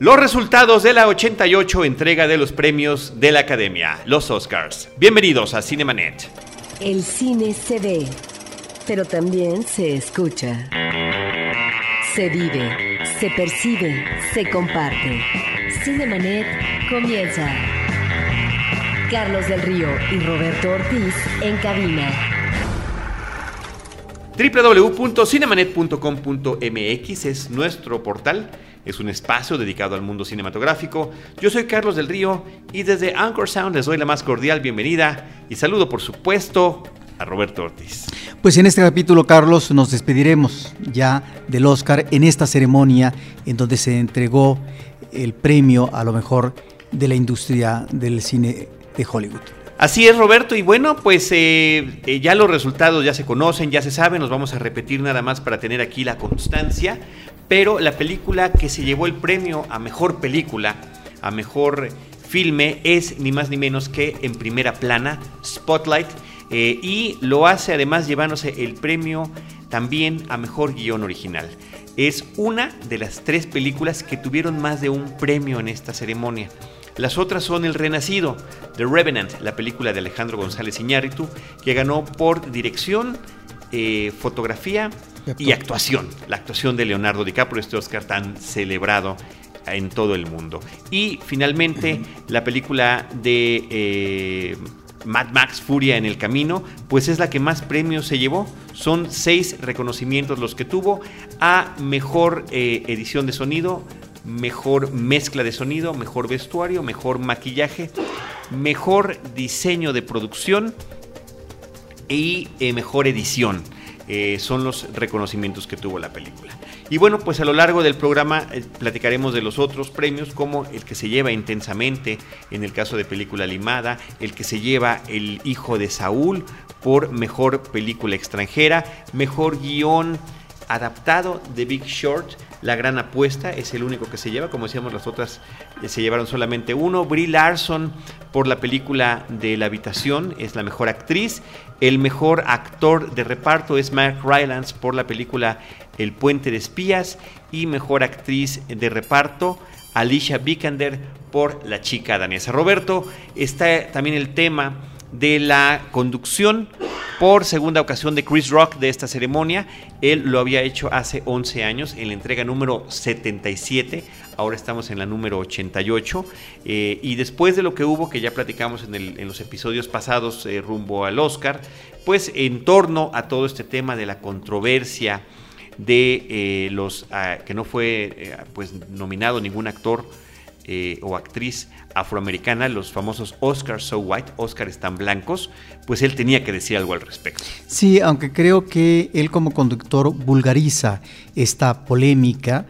Los resultados de la 88 entrega de los premios de la Academia, los Oscars. Bienvenidos a Cinemanet. El cine se ve, pero también se escucha. Se vive, se percibe, se comparte. Cinemanet comienza. Carlos del Río y Roberto Ortiz en cabina www.cinemanet.com.mx es nuestro portal, es un espacio dedicado al mundo cinematográfico. Yo soy Carlos del Río y desde Anchor Sound les doy la más cordial bienvenida y saludo por supuesto a Roberto Ortiz. Pues en este capítulo, Carlos, nos despediremos ya del Oscar en esta ceremonia en donde se entregó el premio a lo mejor de la industria del cine de Hollywood. Así es, Roberto. Y bueno, pues eh, eh, ya los resultados ya se conocen, ya se saben, nos vamos a repetir nada más para tener aquí la constancia. Pero la película que se llevó el premio a mejor película, a mejor filme, es ni más ni menos que en primera plana, Spotlight. Eh, y lo hace además llevándose el premio también a mejor guion original. Es una de las tres películas que tuvieron más de un premio en esta ceremonia. Las otras son El Renacido, The Revenant, la película de Alejandro González Iñárritu, que ganó por dirección, eh, fotografía y actuación. La actuación de Leonardo DiCaprio, este Oscar tan celebrado en todo el mundo. Y finalmente la película de eh, Mad Max Furia en el Camino, pues es la que más premios se llevó. Son seis reconocimientos los que tuvo a mejor eh, edición de sonido, mejor mezcla de sonido, mejor vestuario, mejor maquillaje, mejor diseño de producción y eh, mejor edición. Eh, son los reconocimientos que tuvo la película. Y bueno, pues a lo largo del programa eh, platicaremos de los otros premios, como el que se lleva intensamente en el caso de película limada, el que se lleva El Hijo de Saúl por mejor película extranjera, mejor guion adaptado de Big Short, la gran apuesta es el único que se lleva, como decíamos las otras eh, se llevaron solamente uno. Brie Larson por la película de La habitación es la mejor actriz. El mejor actor de reparto es Mark Rylance por la película El puente de espías y mejor actriz de reparto Alicia Vikander por La chica danesa. Roberto, está también el tema de la conducción por segunda ocasión de Chris Rock de esta ceremonia. Él lo había hecho hace 11 años en la entrega número 77, ahora estamos en la número 88. Eh, y después de lo que hubo, que ya platicamos en, los episodios pasados eh, rumbo al Oscar, pues en torno a todo este tema de la controversia de eh, los ah, que no fue pues nominado ningún actor o actriz afroamericana, los famosos Oscars So White, Oscars tan blancos, pues él tenía que decir algo al respecto. Sí, aunque creo que él como conductor vulgariza esta polémica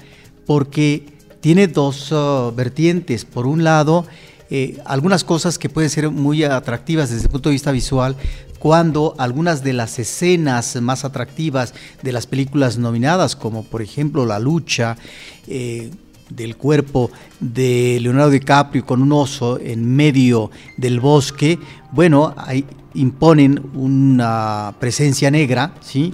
porque tiene dos uh, vertientes. Por un lado, eh, algunas cosas que pueden ser muy atractivas desde el punto de vista visual, cuando algunas de las escenas más atractivas de las películas nominadas, como por ejemplo La lucha, eh, del cuerpo de Leonardo DiCaprio con un oso en medio del bosque, bueno, ahí imponen una presencia negra, ¿sí?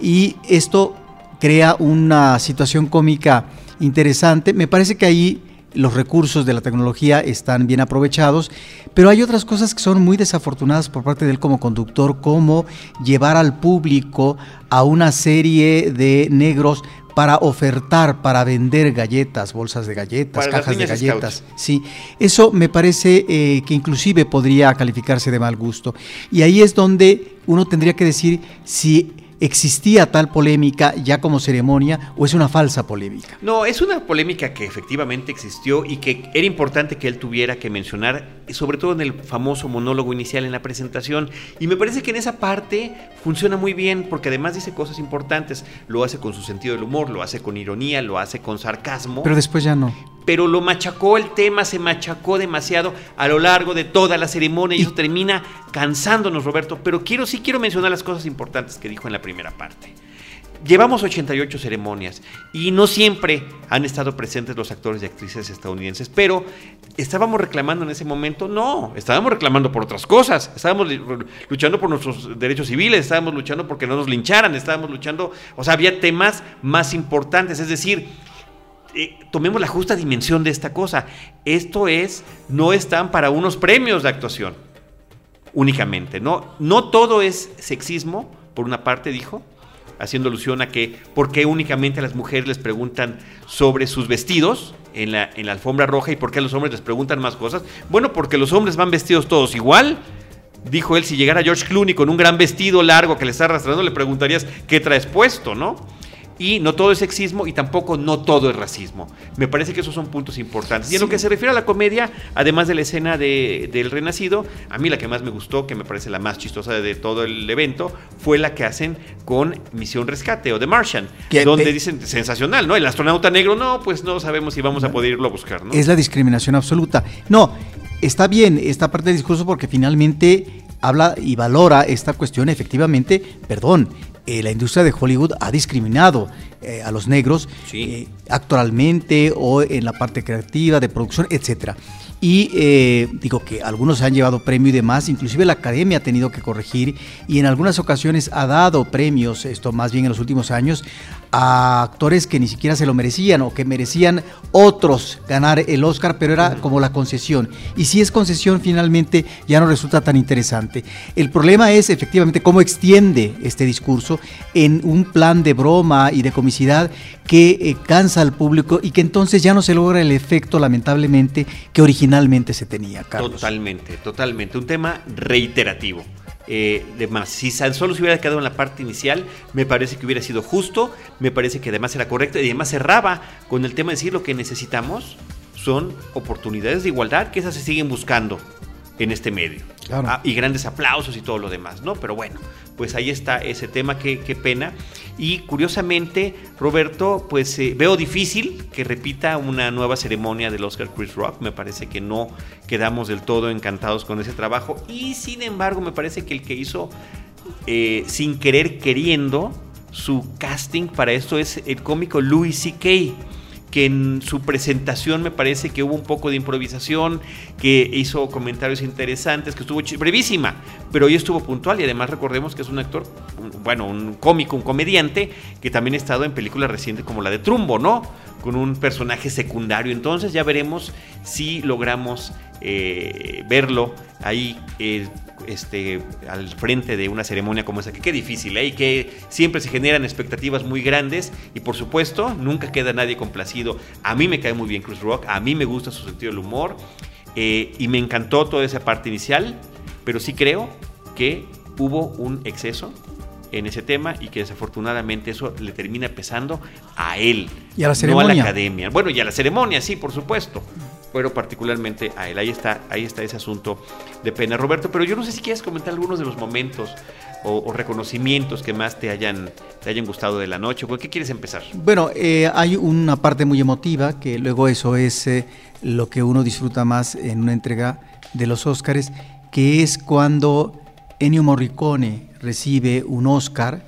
Y esto crea una situación cómica interesante. Me parece que ahí los recursos de la tecnología están bien aprovechados, pero hay otras cosas que son muy desafortunadas por parte de él como conductor, como llevar al público a una serie de negros para ofertar, para vender galletas, bolsas de galletas, cajas de galletas. Sí, eso me parece eh, que inclusive podría calificarse de mal gusto. Y ahí es donde uno tendría que decir si ¿Existía tal polémica ya como ceremonia o es una falsa polémica? No, es una polémica que efectivamente existió y que era importante que él tuviera que mencionar, sobre todo en el famoso monólogo inicial en la presentación. Y me parece que en esa parte funciona muy bien porque además dice cosas importantes. Lo hace con su sentido del humor, lo hace con ironía, lo hace con sarcasmo. Pero después ya no pero lo machacó el tema, se machacó demasiado a lo largo de toda la ceremonia y eso termina cansándonos, Roberto. Pero quiero, sí quiero mencionar las cosas importantes que dijo en la primera parte. Llevamos 88 ceremonias y no siempre han estado presentes los actores y actrices estadounidenses, pero estábamos reclamando en ese momento, no, estábamos reclamando por otras cosas, estábamos luchando por nuestros derechos civiles, estábamos luchando porque no nos lincharan, estábamos luchando, o sea, había temas más importantes, es decir, eh, tomemos la justa dimensión de esta cosa. Esto es, no están para unos premios de actuación únicamente, ¿no? No todo es sexismo, por una parte dijo, haciendo alusión a que por qué únicamente a las mujeres les preguntan sobre sus vestidos en la, en la alfombra roja y por qué a los hombres les preguntan más cosas. Bueno, porque los hombres van vestidos todos igual. Dijo él, si llegara George Clooney con un gran vestido largo que le está arrastrando, le preguntarías qué traes puesto, ¿no? Y no todo es sexismo y tampoco no todo es racismo. Me parece que esos son puntos importantes. Y en lo que se refiere a la comedia, además de la escena de, del Renacido, a mí la que más me gustó, que me parece la más chistosa de todo el evento, fue la que hacen con Misión Rescate o The Martian, donde dicen sensacional, ¿no? El astronauta negro, no, pues no sabemos si vamos a poder irlo a buscar, ¿no? Es la discriminación absoluta. No, está bien esta parte del discurso porque finalmente habla y valora esta cuestión efectivamente, perdón, eh, la industria de Hollywood ha discriminado eh, a los negros eh, actualmente o en la parte creativa, de producción, etcétera. Y eh, digo que algunos se han llevado premio y demás, inclusive la academia ha tenido que corregir y en algunas ocasiones ha dado premios, esto más bien en los últimos años, a actores que ni siquiera se lo merecían o que merecían otros ganar el Oscar, pero era como la concesión. Y si es concesión, finalmente ya no resulta tan interesante. El problema es efectivamente cómo extiende este discurso en un plan de broma y de que eh, cansa al público y que entonces ya no se logra el efecto, lamentablemente, que originalmente se tenía, Carlos. Totalmente, totalmente. Un tema reiterativo. Eh, de más. Si solo se hubiera quedado en la parte inicial, me parece que hubiera sido justo, me parece que además era correcto y además cerraba con el tema de decir lo que necesitamos son oportunidades de igualdad, que esas se siguen buscando en este medio. Ah, y grandes aplausos y todo lo demás, ¿no? Pero bueno, pues ahí está ese tema, qué, pena. Y curiosamente, Roberto, pues eh, veo difícil que repita una nueva ceremonia del Oscar Chris Rock. Me parece que no quedamos del todo encantados con ese trabajo. Y sin embargo, me parece que el que hizo eh, sin querer queriendo su casting para esto es el cómico Louis C.K que en su presentación me parece que hubo un poco de improvisación, que hizo comentarios interesantes, que estuvo brevísima, pero hoy estuvo puntual y además recordemos que es un actor, bueno, un cómico, un comediante, que también ha estado en películas recientes como la de Trumbo, ¿no? Con un personaje secundario. Entonces ya veremos si logramos eh, verlo ahí eh, este, al frente de una ceremonia como esa, que qué difícil, ¿eh? y que siempre se generan expectativas muy grandes y por supuesto nunca queda nadie complacido. A mí me cae muy bien Chris Rock, a mí me gusta su sentido del humor eh, y me encantó toda esa parte inicial, pero sí creo que hubo un exceso en ese tema y que desafortunadamente eso le termina pesando a él, y a la ceremonia. no a la academia. Bueno, y a la ceremonia, sí, por supuesto pero particularmente a él. Ahí está, ahí está ese asunto de pena, Roberto. Pero yo no sé si quieres comentar algunos de los momentos o, reconocimientos que más te hayan, te hayan gustado de la noche. ¿Por qué quieres empezar? Bueno, eh, hay una parte muy emotiva, que luego eso es eh, lo que uno disfruta más en una entrega de los Óscares, que es cuando Ennio Morricone recibe un Óscar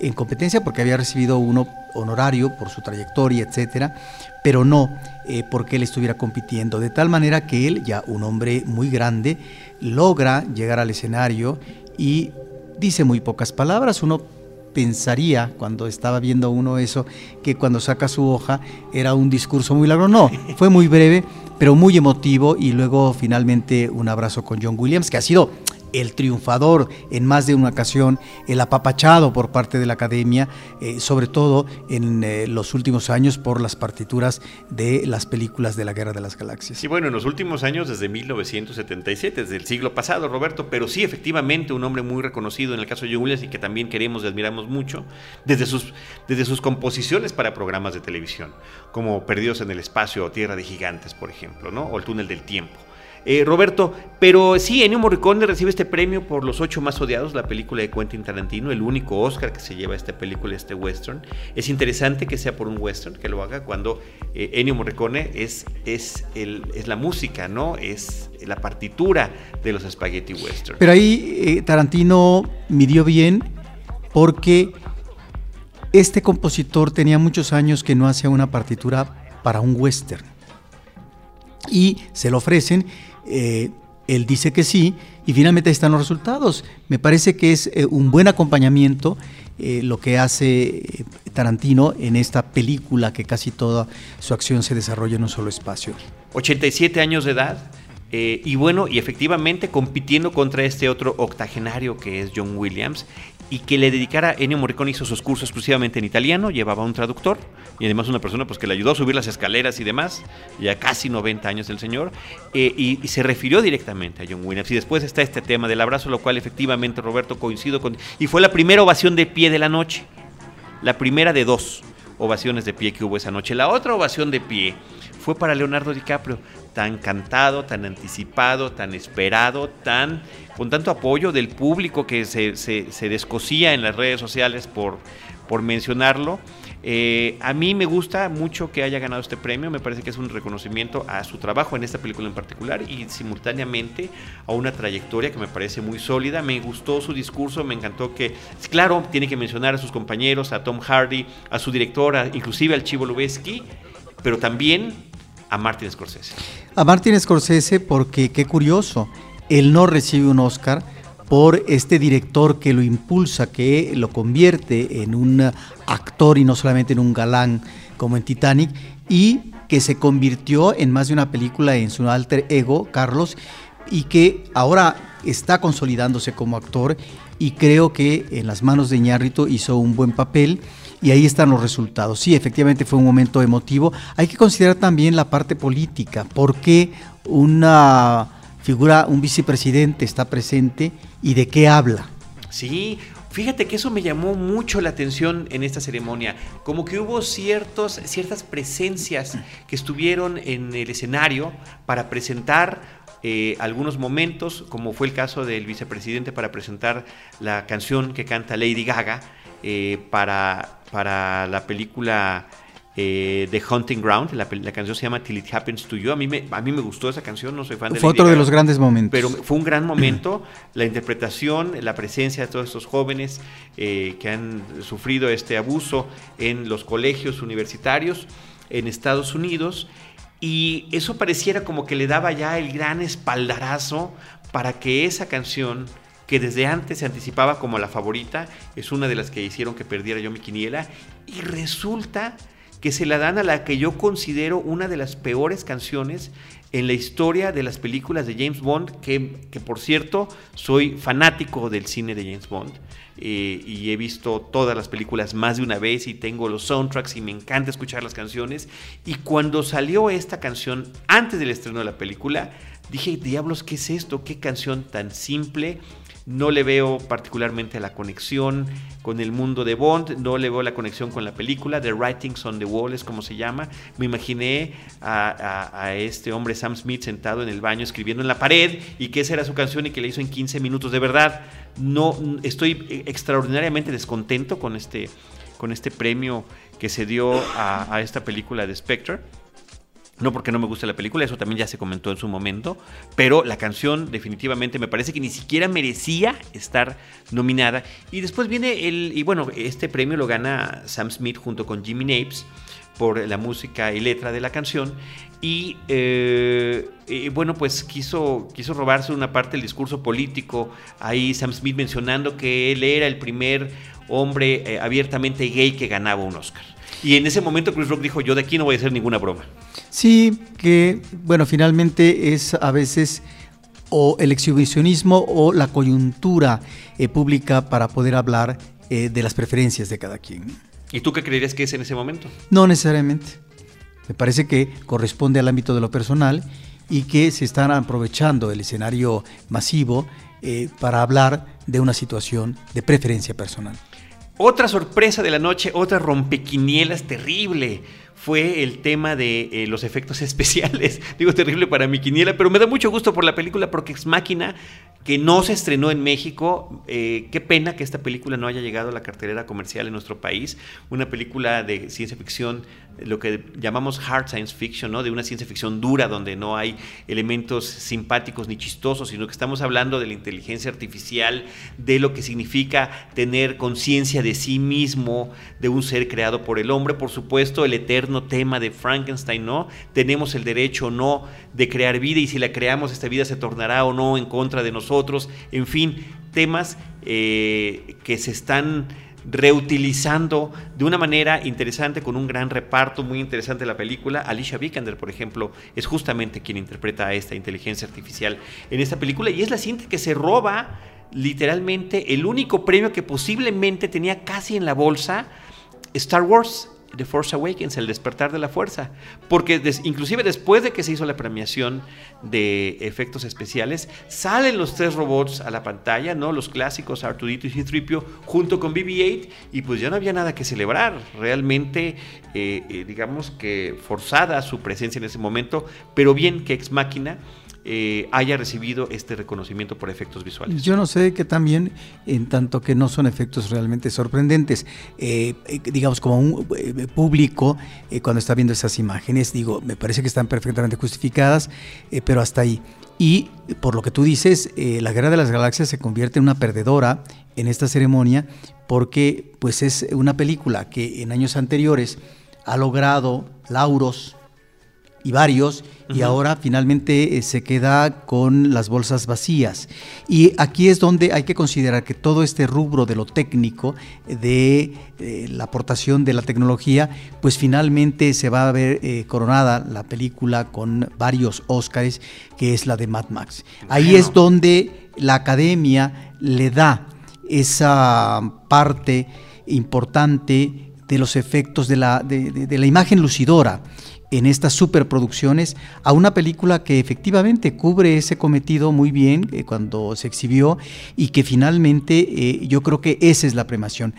en competencia porque había recibido uno honorario por su trayectoria, etcétera, pero no eh, porque él estuviera compitiendo. De tal manera que él, ya un hombre muy grande, logra llegar al escenario y dice muy pocas palabras. Uno pensaría, cuando estaba viendo uno eso, que cuando saca su hoja era un discurso muy largo. No, fue muy breve, pero muy emotivo y luego finalmente un abrazo con John Williams, que ha sido el triunfador en más de una ocasión, el apapachado por parte de la academia, eh, sobre todo en eh, los últimos años por las partituras de las películas de la Guerra de las Galaxias. Sí, bueno, en los últimos años, desde 1977, desde el siglo pasado, Roberto, pero sí, efectivamente, un hombre muy reconocido en el caso de John Williams y que también queremos y admiramos mucho, desde sus, desde sus composiciones para programas de televisión, como Perdidos en el Espacio o Tierra de Gigantes, por ejemplo, ¿no? o El Túnel del Tiempo. Eh, Roberto, pero sí, Ennio Morricone recibe este premio por Los Ocho Más Odiados, la película de Quentin Tarantino, el único Oscar que se lleva esta película, este western. Es interesante que sea por un western, que lo haga cuando eh, Ennio Morricone es, es, el, es la música, ¿no? Es la partitura de los spaghetti western. Pero ahí eh, Tarantino midió bien porque este compositor tenía muchos años que no hacía una partitura para un western. Y se lo ofrecen eh, él dice que sí y finalmente ahí están los resultados. Me parece que es eh, un buen acompañamiento eh, lo que hace Tarantino en esta película que casi toda su acción se desarrolla en un solo espacio. 87 años de edad. y bueno, y efectivamente compitiendo contra este otro octogenario que es John Williams, y que le dedicara, Ennio Morricone hizo sus cursos exclusivamente en italiano, llevaba un traductor y además una persona pues, que le ayudó a subir las escaleras y demás, ya casi 90 años el señor, eh, y, se refirió directamente a John Williams. Y después está este tema del abrazo, lo cual efectivamente Roberto coincido con... Y fue la primera ovación de pie de la noche, la primera de dos ovaciones de pie que hubo esa noche. La otra ovación de pie fue para Leonardo DiCaprio, tan cantado, tan anticipado, tan esperado, tan con tanto apoyo del público que se, se, descosía en las redes sociales por, por mencionarlo. Eh, a mí me gusta mucho que haya ganado este premio, me parece que es un reconocimiento a su trabajo en esta película en particular y simultáneamente a una trayectoria que me parece muy sólida. Me gustó su discurso, me encantó que, claro, tiene que mencionar a sus compañeros, a Tom Hardy, a su directora, inclusive al Chivo Lubeski, pero también a Martin Scorsese. A Martin Scorsese porque, qué curioso, él no recibe un Oscar por este director que lo impulsa, que lo convierte en un actor y no solamente en un galán como en Titanic, y que se convirtió en más de una película en su alter ego, Carlos, y que ahora está consolidándose como actor y creo que en las manos de Iñárritu hizo un buen papel y ahí están los resultados. Sí, efectivamente fue un momento emotivo. Hay que considerar también la parte política, por qué una figura, un vicepresidente está presente y de qué habla. Sí, Fíjate que eso me llamó mucho la atención en esta ceremonia, como que hubo ciertos, ciertas presencias que estuvieron en el escenario para presentar eh, algunos momentos, como fue el caso del vicepresidente para presentar la canción que canta Lady Gaga eh, para, para la película eh, The Hunting Ground. La, canción se llama Till It Happens to You. A mí me, a mí me gustó esa canción, no soy fan de Fue otro de los grandes momentos. Pero fue un gran momento. la interpretación, la presencia de todos estos jóvenes eh, que han sufrido este abuso en los colegios universitarios en Estados Unidos. Y eso pareciera como que le daba ya el gran espaldarazo para que esa canción que desde antes se anticipaba como la favorita, es una de las que hicieron que perdiera yo mi quiniela, y resulta que se la dan a la que yo considero una de las peores canciones en la historia de las películas de James Bond, que, por cierto soy fanático del cine de James Bond eh, y he visto todas las películas más de una vez y tengo los soundtracks y me encanta escuchar las canciones. Y cuando salió esta canción antes del estreno de la película, dije, diablos, ¿qué es esto? ¿Qué canción tan simple? No le veo particularmente la conexión con el mundo de Bond, no le veo la conexión con la película, The Writings on the Wall es como se llama. Me imaginé a, este hombre Sam Smith sentado en el baño escribiendo en la pared y que esa era su canción y que le hizo en 15 minutos. De verdad, no estoy extraordinariamente descontento con este, con este premio que se dio a, a esta película de Spectre. No porque no me guste la película, eso también ya se comentó en su momento, pero la canción definitivamente me parece que ni siquiera merecía estar nominada. Y después viene el, y bueno, este premio lo gana Sam Smith junto con Jimmy Napes por la música y letra de la canción. Y, eh, bueno, pues quiso, quiso robarse una parte del discurso político. Ahí Sam Smith mencionando que él era el primer hombre eh, abiertamente gay que ganaba un Oscar. Y en ese momento Chris Rock dijo, yo de aquí no voy a hacer ninguna broma. Sí, que bueno, finalmente es a veces o el exhibicionismo o la coyuntura eh, pública para poder hablar eh, de las preferencias de cada quien. ¿Y tú qué creerías que es en ese momento? No necesariamente. Me parece que corresponde al ámbito de lo personal y que se están aprovechando el escenario masivo eh, para hablar de una situación de preferencia personal. Otra sorpresa de la noche, otra rompequinielas terrible fue el tema de eh, los efectos especiales. Digo, terrible para mi quiniela, pero me da mucho gusto por la película porque es máquina que no se estrenó en México. Eh, qué pena que esta película no haya llegado a la cartelera comercial en nuestro país. Una película de ciencia ficción, lo que llamamos hard science fiction, ¿no? de una ciencia ficción dura donde no hay elementos simpáticos ni chistosos, sino que estamos hablando de la inteligencia artificial, de lo que significa tener conciencia de sí mismo, de un ser creado por el hombre, por supuesto, el eterno tema de Frankenstein, ¿no? Tenemos el derecho o no de crear vida y si la creamos, esta vida se tornará o no en contra de nosotros. En fin, temas eh, que se están reutilizando de una manera interesante con un gran reparto muy interesante la película. Alicia Vikander, por ejemplo, es justamente quien interpreta a esta inteligencia artificial en esta película y es la cinta que se roba literalmente el único premio que posiblemente tenía casi en la bolsa Star Wars The Force Awakens, el despertar de la fuerza. Porque inclusive después de que se hizo la premiación de efectos especiales, salen los tres robots a la pantalla, ¿no? Los clásicos Arturito y C-3PO junto con BB-8 y pues ya no había nada que celebrar. Realmente, eh, eh, digamos que forzada su presencia en ese momento, pero bien que Ex Máquina eh, haya recibido este reconocimiento por efectos visuales. Yo no sé que también, en tanto que no son efectos realmente sorprendentes, eh, eh, digamos como un público cuando está viendo esas imágenes, digo, me parece que están perfectamente justificadas, pero hasta ahí. Y por lo que tú dices, la Guerra de las Galaxias se convierte en una perdedora en esta ceremonia porque pues es una película que en años anteriores ha logrado lauros y varios, y ahora finalmente eh, se queda con las bolsas vacías. Y aquí es donde hay que considerar que todo este rubro de lo técnico, de eh, la aportación de la tecnología, pues finalmente se va a ver eh, coronada la película con varios Óscares, que es la de Mad Max. Ahí es donde la academia le da esa parte importante de los efectos de la, de la imagen lucidora en estas superproducciones a una película que efectivamente cubre ese cometido muy bien eh, cuando se exhibió y que finalmente eh, yo creo que esa es la premación.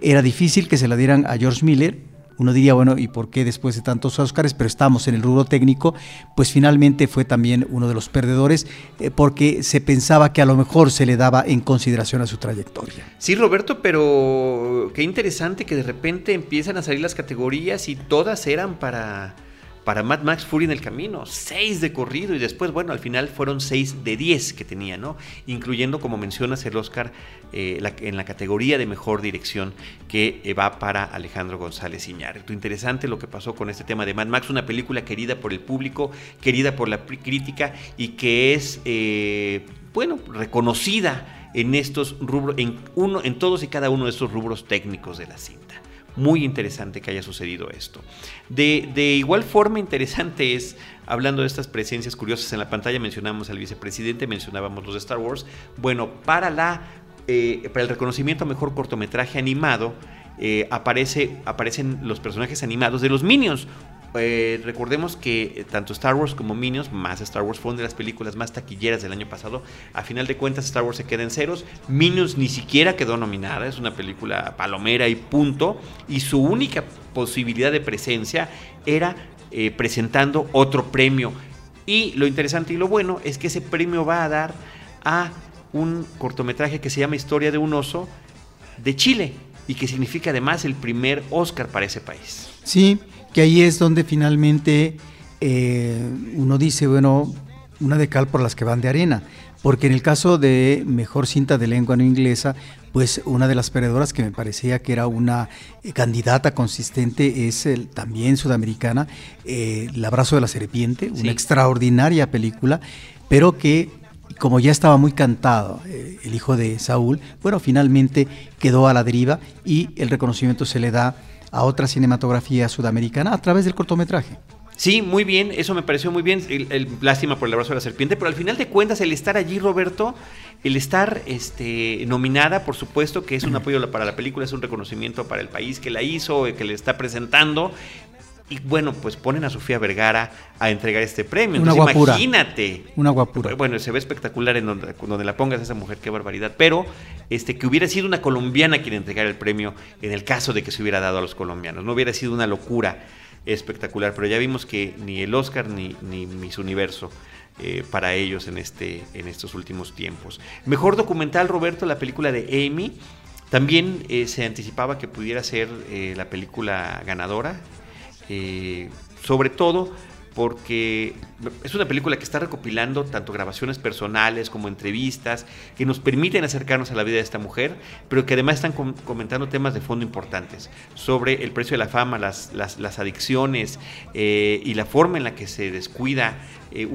Era difícil que se la dieran a George Miller, uno diría, bueno, ¿y por qué después de tantos Oscars? Pero estamos en el rubro técnico, pues finalmente fue también uno de los perdedores eh, porque se pensaba que a lo mejor se le daba en consideración a su trayectoria. Sí, Roberto, pero qué interesante que de repente empiezan a salir las categorías y todas eran para para Mad Max Fury en el camino, seis de corrido y después, bueno, al final fueron seis de diez que tenía, ¿no? Incluyendo, como mencionas, el Oscar eh, en la categoría de mejor dirección que eh, va para Alejandro González Iñárritu. Interesante lo que pasó con este tema de Mad Max, una película querida por el público, querida por la crítica y que es, eh, bueno, reconocida en estos rubros, en, uno, en todos y cada uno de estos rubros técnicos de la cinta muy interesante que haya sucedido esto. De, igual forma interesante es, hablando de estas presencias curiosas en la pantalla, mencionamos al vicepresidente, mencionábamos los de Star Wars. Bueno, para, la, eh, para el reconocimiento a mejor cortometraje animado, eh, aparece, aparecen los personajes animados de los Minions, eh, recordemos que eh, tanto Star Wars como Minions, más Star Wars, fue una de las películas más taquilleras del año pasado. A final de cuentas, Star Wars se queda en ceros. Minions ni siquiera quedó nominada, es una película palomera y punto. Y su única posibilidad de presencia era eh, presentando otro premio. Y lo interesante y lo bueno es que ese premio va a dar a un cortometraje que se llama Historia de un oso de Chile y que significa además el primer Oscar para ese país. Sí, que ahí es donde finalmente eh, uno dice, bueno, una de cal por las que van de arena, porque en el caso de mejor cinta de lengua no inglesa, pues una de las perdedoras que me parecía que era una eh, candidata consistente es el, también sudamericana, eh, El abrazo de la serpiente, una extraordinaria película, pero que como ya estaba muy cantado el hijo de Saúl, bueno, finalmente quedó a la deriva y el reconocimiento se le da a otra cinematografía sudamericana a través del cortometraje. Sí, muy bien, eso me pareció muy bien. El, lástima por el abrazo de la serpiente, pero al final de cuentas, el estar allí, Roberto, el estar este, nominada, por supuesto que es un apoyo para la película, es un reconocimiento para el país que la hizo, que le está presentando. Y bueno, pues ponen a Sofía Vergara a entregar este premio. Una guapura. Imagínate. Una guapura. Bueno, se ve espectacular en donde, donde, la pongas a esa mujer, qué barbaridad. Pero este, que hubiera sido una colombiana quien entregara el premio en el caso de que se hubiera dado a los colombianos. No hubiera sido una locura espectacular. Pero ya vimos que ni el Oscar ni, ni Miss Universo. Eh, para ellos en, este, en estos últimos tiempos. Mejor documental, Roberto, la película de Amy. También eh, se anticipaba que pudiera ser eh, la película ganadora. Eh, sobre todo porque es una película que está recopilando tanto grabaciones personales como entrevistas que nos permiten acercarnos a la vida de esta mujer, pero que además están comentando temas de fondo importantes sobre el precio de la fama, las, las, adicciones eh, y la forma en la que se descuida eh,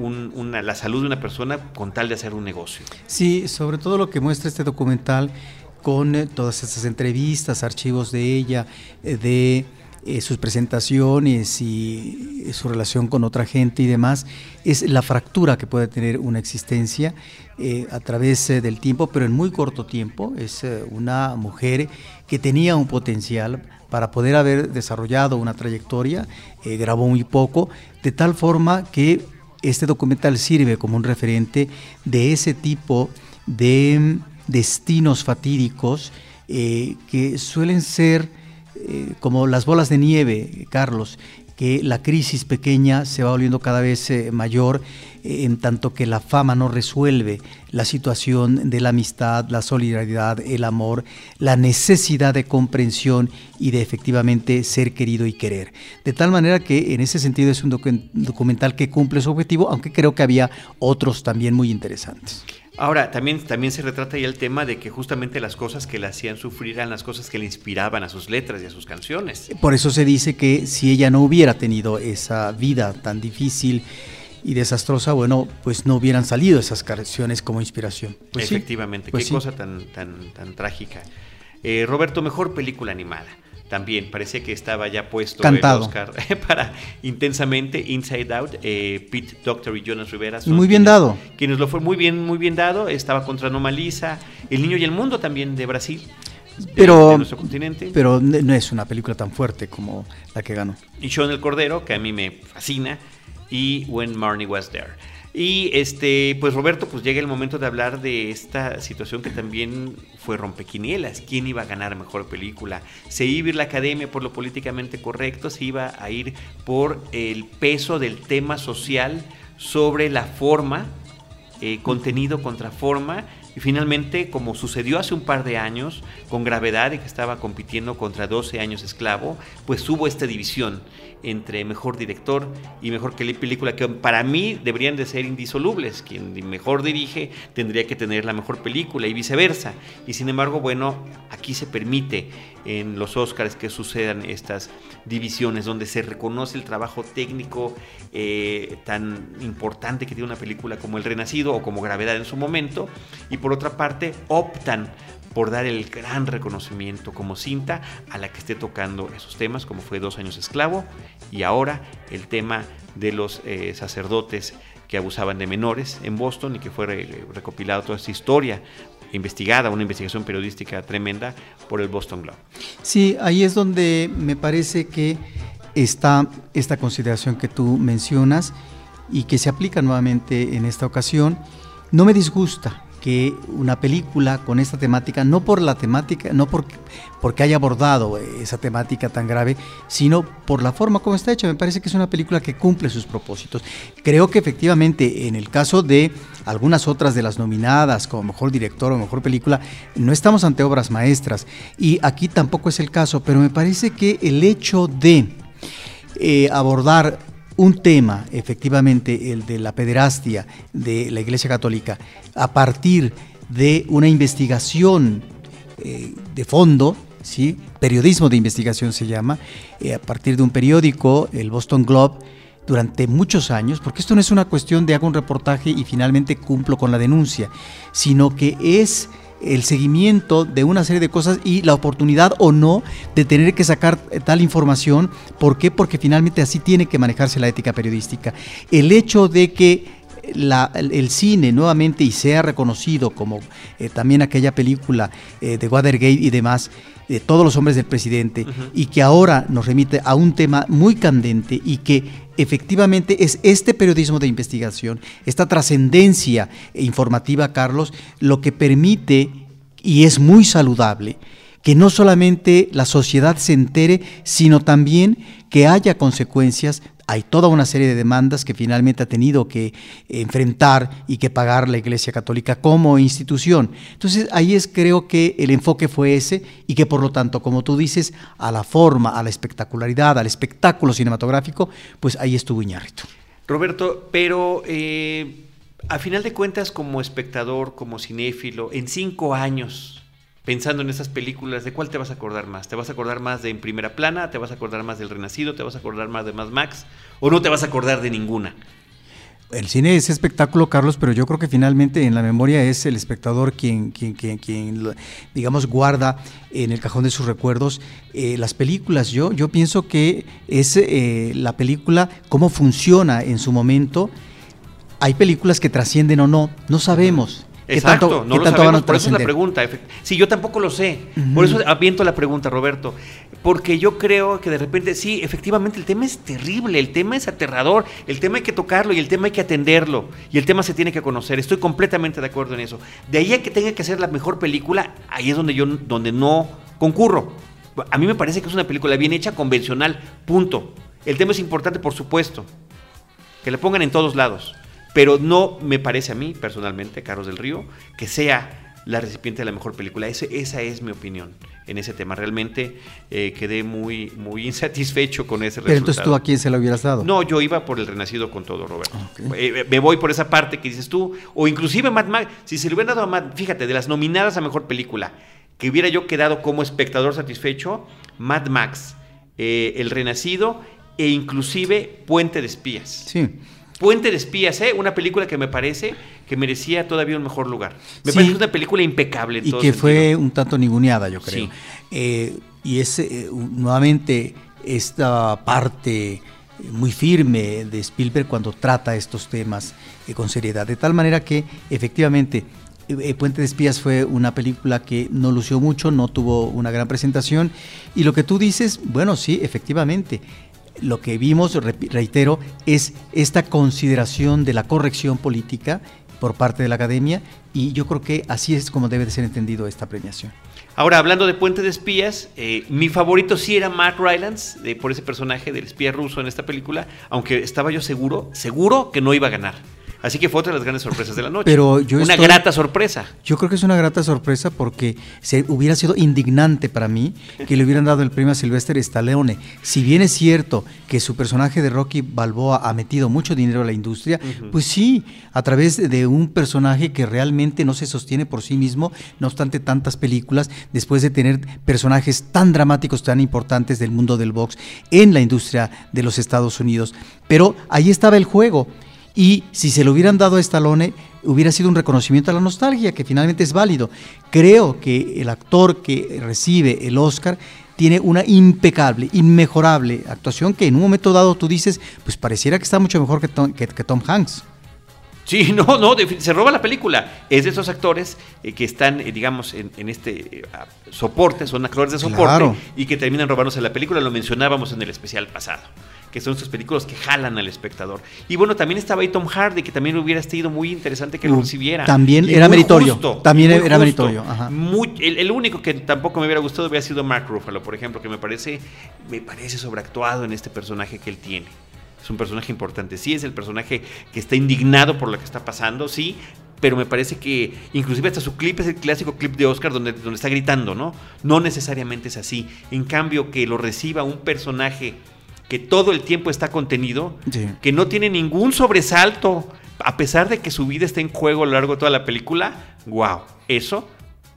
la salud de una persona con tal de hacer un negocio. Sí, sobre todo lo que muestra este documental con todas estas entrevistas, archivos de ella, de eh, sus presentaciones y su relación con otra gente y demás, es la fractura que puede tener una existencia eh, a través eh, del tiempo, pero en muy corto tiempo. Es una mujer que tenía un potencial para poder haber desarrollado una trayectoria, grabó muy poco, de tal forma que este documental sirve como un referente de ese tipo de mm, destinos fatídicos que suelen ser eh, como las bolas de nieve, Carlos, que la crisis pequeña se va volviendo cada vez eh, mayor eh, en tanto que la fama no resuelve la situación de la amistad, la solidaridad, el amor, la necesidad de comprensión y de efectivamente ser querido y querer. De tal manera que en ese sentido es un documental que cumple su objetivo, aunque creo que había otros también muy interesantes. Ahora, también, también se retrata ya el tema de que justamente las cosas que le hacían sufrir eran las cosas que le inspiraban a sus letras y a sus canciones. Por eso se dice que si ella no hubiera tenido esa vida tan difícil y desastrosa, bueno, pues no hubieran salido esas canciones como inspiración. Pues Efectivamente, pues qué cosa tan, tan, tan trágica. Eh, Roberto, mejor película animada también parecía que estaba ya puesto el Oscar para intensamente Inside Out eh, Pete Doctor y Jonas Rivera muy bien dado quienes lo fue muy bien muy bien dado estaba contra Anomalisa El Niño y el Mundo también de Brasil pero, nuestro continente. pero no es una película tan fuerte como la que ganó. Y Sean el Cordero, que a mí me fascina, y When Marnie Was There. Y este, pues Roberto, pues llega el momento de hablar de esta situación que también fue rompequinielas. ¿Quién iba a ganar mejor película? ¿Se iba a ir la academia por lo políticamente correcto? ¿Se iba a ir por el peso del tema social sobre la forma? Eh, contenido contra forma y finalmente, como sucedió hace un par de años, con gravedad y que estaba compitiendo contra 12 años esclavo, pues hubo esta división entre mejor director y mejor película, que para mí deberían de ser indisolubles. Quien mejor dirige tendría que tener la mejor película y viceversa. Y sin embargo, bueno, aquí se permite en los Oscars que sucedan estas divisiones, donde se reconoce el trabajo técnico eh, tan importante que tiene una película como El Renacido o como Gravedad en su momento, y por otra parte optan por dar el gran reconocimiento como cinta a la que esté tocando esos temas, como fue Dos años esclavo, y ahora el tema de los eh, sacerdotes que abusaban de menores en Boston y que fue recopilado toda esta historia investigada, una investigación periodística tremenda por el Boston Globe. Sí, ahí es donde me parece que está esta consideración que tú mencionas y que se aplica nuevamente en esta ocasión. No me disgusta, que una película con esta temática, no por la temática, no porque, porque haya abordado esa temática tan grave, sino por la forma como está hecha. Me parece que es una película que cumple sus propósitos. Creo que efectivamente en el caso de algunas otras de las nominadas como mejor director o mejor película, no estamos ante obras maestras y aquí tampoco es el caso, pero me parece que el hecho de eh, abordar un tema, efectivamente, el de la pederastia de la Iglesia Católica, a partir de una investigación eh, de fondo, ¿sí? periodismo de investigación se llama, eh, a partir de un periódico, el Boston Globe, durante muchos años, porque esto no es una cuestión de hago un reportaje y finalmente cumplo con la denuncia, sino que es el seguimiento de una serie de cosas y la oportunidad o no de tener que sacar eh, tal información. ¿Por qué? Porque finalmente así tiene que manejarse la ética periodística. El hecho de que el cine nuevamente y sea reconocido como eh, también aquella película eh, de Watergate y demás, de todos los hombres del presidente, y que ahora nos remite a un tema muy candente y que efectivamente es este periodismo de investigación, esta trascendencia informativa, Carlos, lo que permite, y es muy saludable, que no solamente la sociedad se entere, sino también que haya consecuencias hay toda una serie de demandas que finalmente ha tenido que enfrentar y que pagar la Iglesia Católica como institución. Entonces ahí es creo que el enfoque fue ese y que por lo tanto, como tú dices, a la forma, a la espectacularidad, al espectáculo cinematográfico, pues ahí estuvo Iñárritu. Roberto, pero eh, a final de cuentas, como espectador, como cinéfilo, en cinco años, pensando en esas películas, ¿de cuál te vas a acordar más? ¿Te vas a acordar más de En Primera Plana? ¿Te vas a acordar más del Renacido? ¿Te vas a acordar más de Mad Max? ¿O no te vas a acordar de ninguna? El cine es espectáculo, Carlos, pero yo creo que finalmente en la memoria es el espectador quien, quien, quien, digamos, guarda en el cajón de sus recuerdos eh, las películas. Yo, yo pienso que es eh, la película, cómo funciona en su momento. Hay películas que trascienden o no, no sabemos. Exacto, no lo sabemos, por eso es la pregunta. Sí, yo tampoco lo sé. Por eso aviento la pregunta, Roberto. Porque yo creo que de repente, sí, efectivamente el tema es terrible, el tema es aterrador, el tema hay que tocarlo y el tema hay que atenderlo y el tema se tiene que conocer. Estoy completamente de acuerdo en eso. De ahí a que tenga que ser la mejor película, ahí es donde yo donde no concurro. A mí me parece que es una película bien hecha, convencional, punto. El tema es importante, por supuesto. Que le pongan en todos lados. Pero no me parece a mí, personalmente, Carlos del Río, que sea la recipiente de la mejor película. esa es mi opinión en ese tema. Realmente eh, quedé muy, muy insatisfecho con ese resultado. Pero entonces tú a quién se lo hubieras dado? No, yo iba por el Renacido con todo, Roberto. Eh, me voy por esa parte que dices tú. O inclusive Mad Max, si se le hubiera dado a Mad, fíjate, de las nominadas a mejor película, que hubiera yo quedado como espectador satisfecho, Mad Max, eh, El Renacido e inclusive Puente de Espías. Sí. Puente de Espías, ¿eh? una película que me parece que merecía todavía un mejor lugar. Me parece una película impecable. y que fue un tanto ninguneada, yo creo. Eh, y es eh, nuevamente esta parte muy firme de Spielberg cuando trata estos temas eh, con seriedad. De tal manera que efectivamente Puente de Espías fue una película que no lució mucho, no tuvo una gran presentación. Y lo que tú dices, bueno, sí, efectivamente lo que vimos, reitero, es esta consideración de la corrección política por parte de la academia y yo creo que así es como debe de ser entendido esta premiación. Ahora, hablando de Puente de Espías, eh, mi favorito sí era Mark Rylance, por ese personaje del espía ruso en esta película, aunque estaba yo seguro, seguro que no iba a ganar. Así que fue otra de las grandes sorpresas de la noche. Pero yo una grata sorpresa. Yo creo que es una grata sorpresa porque se hubiera sido indignante para mí que le hubieran dado el premio a Sylvester Stallone. Si bien es cierto que su personaje de Rocky Balboa ha metido mucho dinero a la industria, pues sí, a través de un personaje que realmente no se sostiene por sí mismo, no obstante tantas películas, después de tener personajes tan dramáticos, tan importantes del mundo del box en la industria de los Estados Unidos. Pero ahí estaba el juego y si se lo hubieran dado a Stallone, hubiera sido un reconocimiento a la nostalgia, que finalmente es válido. Creo que el actor que recibe el Oscar tiene una impecable, inmejorable actuación que en un momento dado tú dices, pues pareciera que está mucho mejor que Tom, que, Tom Hanks. Sí, no, no, se roba la película. Es de esos actores eh, que están, eh, digamos, en, este eh, soporte, son actores de soporte y que terminan robándose la película. Lo mencionábamos en el especial pasado que son estos películas que jalan al espectador. Y bueno, también estaba ahí Tom Hardy, que también hubiera sido muy interesante que lo recibiera. También era meritorio. también era meritorio. el, único que tampoco me hubiera gustado hubiera sido Mark Ruffalo, por ejemplo, que me parece, me parece sobreactuado en este personaje que él tiene. Es un personaje importante. Sí, es el personaje que está indignado por lo que está pasando, sí, pero me parece que inclusive hasta su clip es el clásico clip de Oscar donde, donde está gritando, ¿no? No necesariamente es así. En cambio, que lo reciba un personaje que todo el tiempo está contenido, que no tiene ningún sobresalto, a pesar de que su vida está en juego a lo largo de toda la película, wow, eso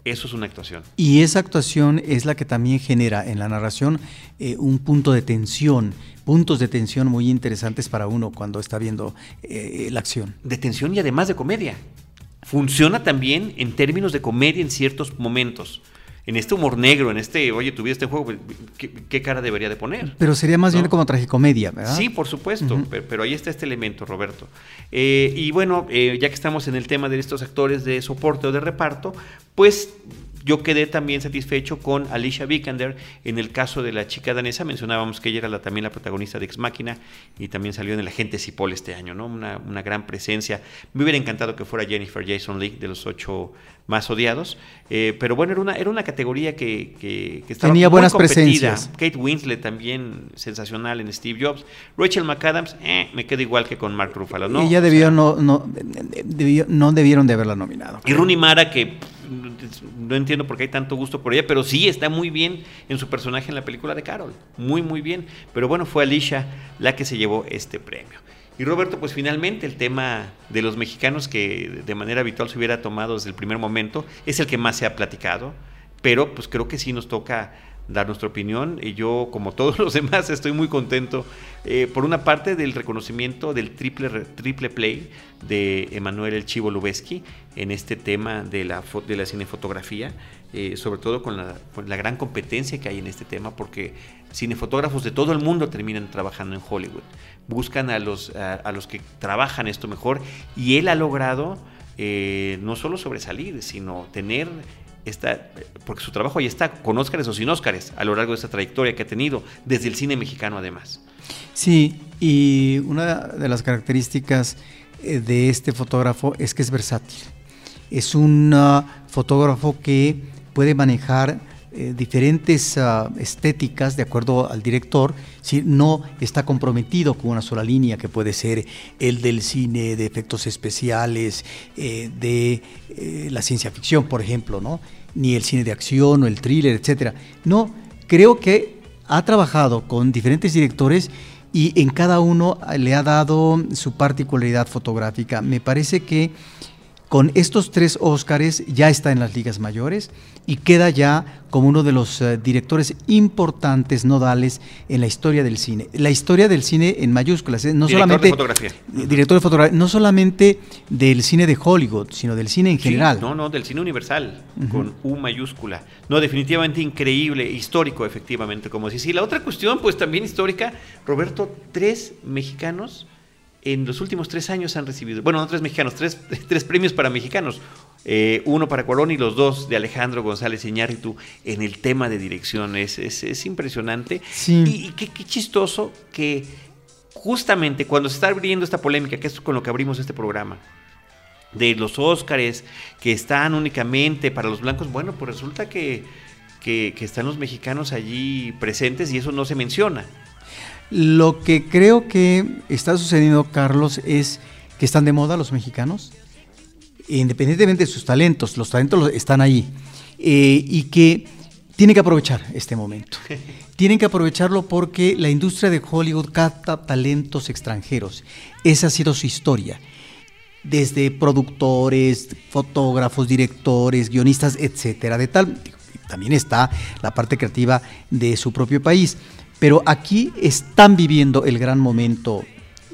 eso es una actuación. Y esa actuación es la que también genera en la narración eh, un punto de tensión, puntos de tensión muy interesantes para uno cuando está viendo eh, la acción. De tensión y además de comedia. Funciona también en términos de comedia en ciertos momentos en este humor negro, en este, oye, tu vida está en juego, pues, ¿qué, cara debería de poner? Pero sería más bien como tragicomedia, ¿verdad? Sí, por supuesto, pero, ahí está este elemento, Roberto. Eh, y bueno, eh, ya que estamos en el tema de estos actores de soporte o de reparto, pues yo quedé también satisfecho con Alicia Vikander. En el caso de la chica danesa, mencionábamos que ella era la, también la protagonista de Ex Máquina y también salió en El Agente Cipoll este año, ¿no? Una, una, gran presencia. Me hubiera encantado que fuera Jennifer Jason Leigh, de los ocho más odiados. Eh, pero bueno, era una, era una categoría que, que, estaba Tenía buenas presencias. Kate Winslet también sensacional en Steve Jobs. Rachel McAdams, eh, me queda igual que con Mark Ruffalo, ¿no? Ella debió, no, no, debió, no debieron de haberla nominado. Y Rooney Mara, que no entiendo por qué hay tanto gusto por ella, pero sí está muy bien en su personaje en la película de Carol. Muy, muy bien. Pero bueno, fue Alicia la que se llevó este premio. Y Roberto, pues finalmente el tema de los mexicanos que de manera habitual se hubiera tomado desde el primer momento es el que más se ha platicado, pero pues creo que sí nos toca dar nuestra opinión y yo como todos los demás estoy muy contento eh, por una parte del reconocimiento del triple, triple play de Emanuel El Chivo Lubeski en este tema de la, de la cinefotografía, eh, sobre todo con la, la, gran competencia que hay en este tema porque cinefotógrafos de todo el mundo terminan trabajando en Hollywood, buscan a los, a, los que trabajan esto mejor y él ha logrado eh, no solo sobresalir, sino tener está, porque su trabajo ahí está, con Óscares o sin Óscares, a lo largo de esta trayectoria que ha tenido, desde el cine mexicano además. Sí, y una de las características eh, de este fotógrafo es que es versátil. Es un uh, fotógrafo que puede manejar eh, diferentes uh, estéticas de acuerdo al director, si no está comprometido con una sola línea que puede ser el del cine de efectos especiales, eh, de la ciencia ficción, por ejemplo, ¿no? ni el cine de acción o el thriller, etcétera. No, creo que ha trabajado con diferentes directores y en cada uno le ha dado su particularidad fotográfica. Me parece que con estos tres Óscares ya está en las ligas mayores y queda ya como uno de los eh, directores importantes nodales en la historia del cine. La historia del cine en mayúsculas, ¿eh? no director solamente de fotografía. director de fotografía, no solamente del cine de Hollywood, sino del cine en Sí, general. no, no, del cine universal, con U mayúscula. No, definitivamente increíble, histórico, efectivamente, como decís. Y la otra cuestión, pues también histórica, Roberto, tres mexicanos en los últimos tres años han recibido, bueno, no tres mexicanos, tres, tres premios para mexicanos. Eh, uno para Cuarón y los dos de Alejandro González Iñárritu en el tema de dirección. Es, es, es impresionante. Sí. Y, y qué, qué chistoso que justamente cuando se está abriendo esta polémica, que es con lo que abrimos este programa, de los Óscares que están únicamente para los blancos, bueno, pues resulta que, que, que están los mexicanos allí presentes y eso no se menciona. Lo que creo que está sucediendo, Carlos, es que están de moda los mexicanos, independientemente de sus talentos, los talentos están ahí, eh, y que tienen que aprovechar este momento. Tienen que aprovecharlo porque la industria de Hollywood capta talentos extranjeros. Esa ha sido su historia. Desde productores, fotógrafos, directores, guionistas, etcétera. De tal, también está la parte creativa de su propio país. Pero aquí están viviendo el gran momento,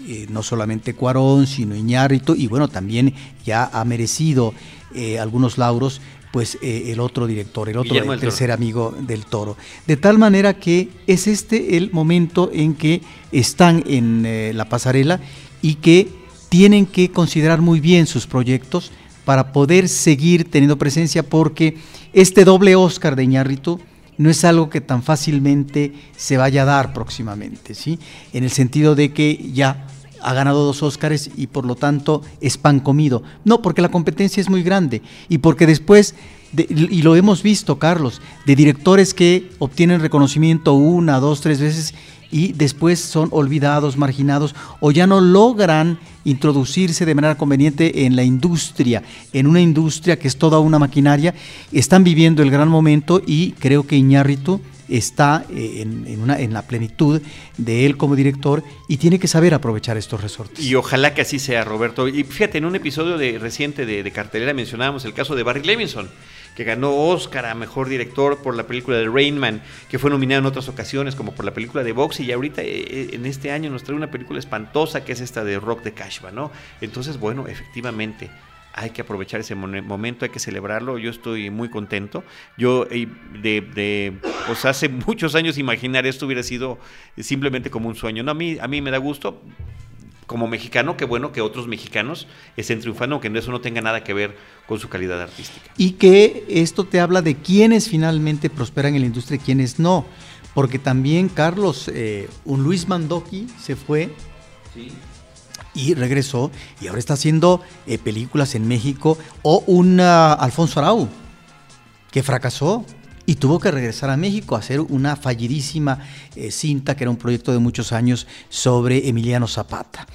eh, no solamente Cuarón, sino Iñárritu, y bueno, también ya ha merecido eh, algunos lauros, pues eh, el otro director, el otro el tercer amigo del toro. De tal manera que es este el momento en que están en la pasarela y que tienen que considerar muy bien sus proyectos para poder seguir teniendo presencia porque este doble Oscar de Iñárritu no es algo que tan fácilmente se vaya a dar próximamente, ¿sí? En el sentido de que ya ha ganado dos Óscares y por lo tanto es pan comido. No, porque la competencia es muy grande y porque después, de- y lo hemos visto, Carlos, de directores que obtienen reconocimiento una, dos, tres veces y después son olvidados, marginados o ya no logran introducirse de manera conveniente en la industria, en una industria que es toda una maquinaria, están viviendo el gran momento y creo que Iñárritu está eh, en, en una, en la plenitud de él como director y tiene que saber aprovechar estos resortes. Y ojalá que así sea, Roberto. Y fíjate, en un episodio de, reciente de, de Cartelera mencionábamos el caso de Barry Levinson, que ganó Oscar a Mejor Director por la película de Rain Man, que fue nominado en otras ocasiones como por la película de Box, y ahorita eh, en este año nos trae una película espantosa que es esta de Rock de Cashba, ¿no? Entonces, bueno, efectivamente, hay que aprovechar ese momento, hay que celebrarlo. Yo estoy muy contento. Yo eh, de, de, pues hace muchos años imaginar esto hubiera sido simplemente como un sueño. No, a mí, a mí me da gusto como mexicano, qué bueno que otros mexicanos estén triunfando, aunque eso no tenga nada que ver con su calidad artística. Y que esto te habla de quiénes finalmente prosperan en la industria y quiénes no. Porque también, Carlos, eh, un Luis Mandoki se fue y regresó y ahora está haciendo eh, películas en México. O un Alfonso Arau, que fracasó y tuvo que regresar a México a hacer una fallidísima eh, cinta, que era un proyecto de muchos años, sobre Emiliano Zapata.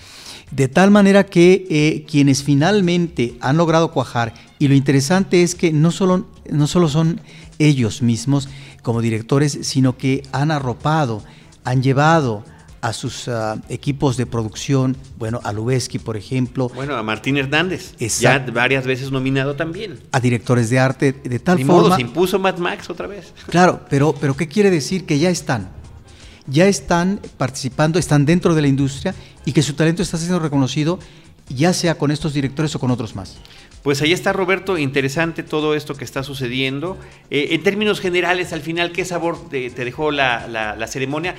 De tal manera que eh, quienes finalmente han logrado cuajar, y lo interesante es que no solo, no solo son ellos mismos como directores, sino que han arropado, han llevado, a sus uh, equipos de producción, bueno, a Lubeski, por ejemplo. Bueno, a Martín Hernández, ya varias veces nominado también. A directores de arte, de tal Ni forma... Modo, se impuso Mad Max otra vez. Claro, pero, pero ¿qué quiere decir? Que ya están. Ya están participando, están dentro de la industria y que su talento está siendo reconocido ya sea con estos directores o con otros más. Pues ahí está Roberto, interesante todo esto que está sucediendo. Eh, en términos generales, al final, ¿qué sabor te, dejó la, ceremonia?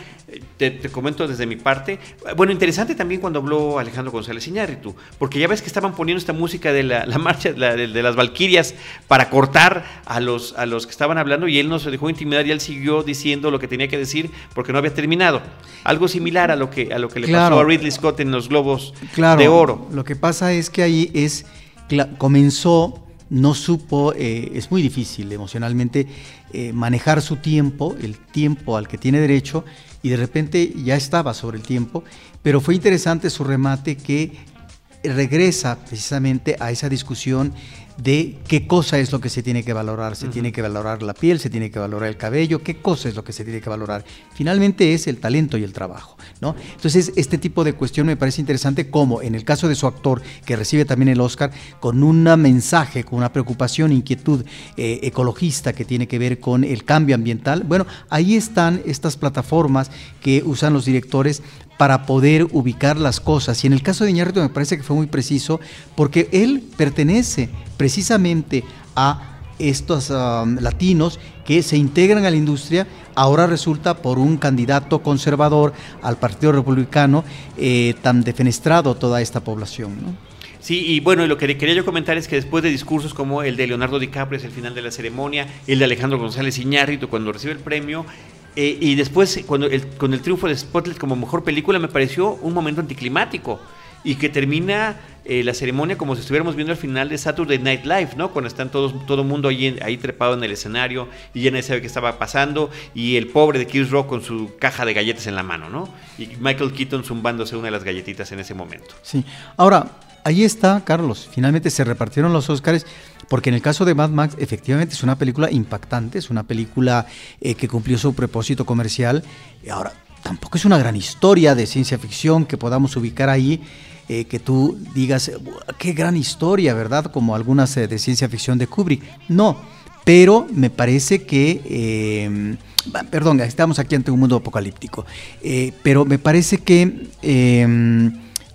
Eh, te, comento desde mi parte. Bueno, interesante también cuando habló Alejandro González Iñárritu, porque ya ves que estaban poniendo esta música de la, marcha de, las Valquirias para cortar a los, a los que estaban hablando y él no se dejó intimidar y él siguió diciendo lo que tenía que decir porque no había terminado. Algo similar a lo que, a lo que le pasó a Ridley Scott en los Globos de Oro. Lo que pasa es que ahí es comenzó, no supo, eh, es muy difícil emocionalmente eh, manejar su tiempo, el tiempo al que tiene derecho, y de repente ya estaba sobre el tiempo, pero fue interesante su remate que regresa precisamente a esa discusión de qué cosa es lo que se tiene que valorar. Se tiene que valorar la piel, se tiene que valorar el cabello, qué cosa es lo que se tiene que valorar. Finalmente es el talento y el trabajo. ¿no? Entonces, este tipo de cuestión me parece interesante como en el caso de su actor, que recibe también el Oscar, con un mensaje, con una preocupación, inquietud eh, ecologista que tiene que ver con el cambio ambiental. Bueno, ahí están estas plataformas que usan los directores para poder ubicar las cosas. Y en el caso de Iñárritu me parece que fue muy preciso porque él pertenece precisamente a estos um, latinos que se integran a la industria, ahora resulta por un candidato conservador al Partido Republicano eh, tan defenestrado toda esta población. Sí, y bueno, lo que quería yo comentar es que después de discursos como el de Leonardo DiCaprio, es el final de la ceremonia, el de Alejandro González Iñárritu cuando recibe el premio, eh, y después, cuando el, con el triunfo de Spotlight como mejor película, me pareció un momento anticlimático. Y que termina eh, la ceremonia como si estuviéramos viendo el final de Saturday Night Live, ¿no? Cuando están todos, todo el mundo ahí, ahí trepado en el escenario y ya nadie sabe qué estaba pasando. Y el pobre de Chris Rock con su caja de galletas en la mano, ¿no? Y Michael Keaton zumbándose una de las galletitas en ese momento. Sí. Ahora, ahí está, Carlos. Finalmente se repartieron los Oscars, porque en el caso de Mad Max, efectivamente es una película impactante, es una película eh, que cumplió su propósito comercial. Ahora, tampoco es una gran historia de ciencia ficción que podamos ubicar ahí. Eh, que tú digas, qué gran historia, ¿verdad? Como algunas eh, de ciencia ficción de Kubrick. No, pero me parece que, perdón, estamos aquí ante un mundo apocalíptico, pero me parece que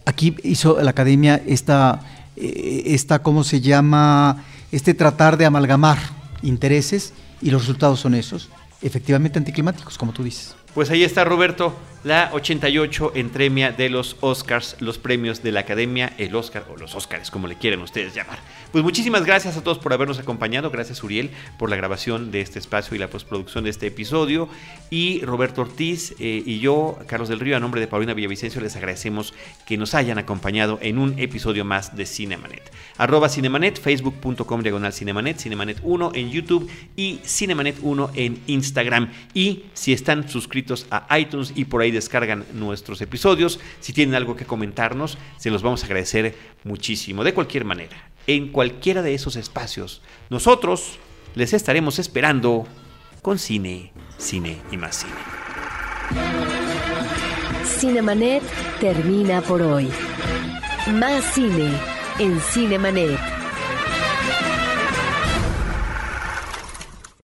aquí hizo la academia esta, esta, ¿cómo se llama? Este tratar de amalgamar intereses y los resultados son esos, efectivamente anticlimáticos, como tú dices. Pues ahí está Roberto, la 88 entremia de los Oscars, los premios de la Academia, el Oscar o los Oscars, como le quieren ustedes llamar. Pues muchísimas gracias a todos por habernos acompañado, gracias Uriel por la grabación de este espacio y la postproducción de este episodio y Roberto Ortiz eh, y yo, Carlos del Río, a nombre de Paulina Villavicencio, les agradecemos que nos hayan acompañado en un episodio más de Cinemanet. Arroba Cinemanet, facebook.com diagonal Cinemanet, Cinemanet 1 en YouTube y Cinemanet 1 en Instagram. Y si están a iTunes y por ahí descargan nuestros episodios. Si tienen algo que comentarnos, se los vamos a agradecer muchísimo. De cualquier manera, en cualquiera de esos espacios, nosotros les estaremos esperando con cine, cine y más cine. Cinemanet termina por hoy. Más cine en Cinemanet.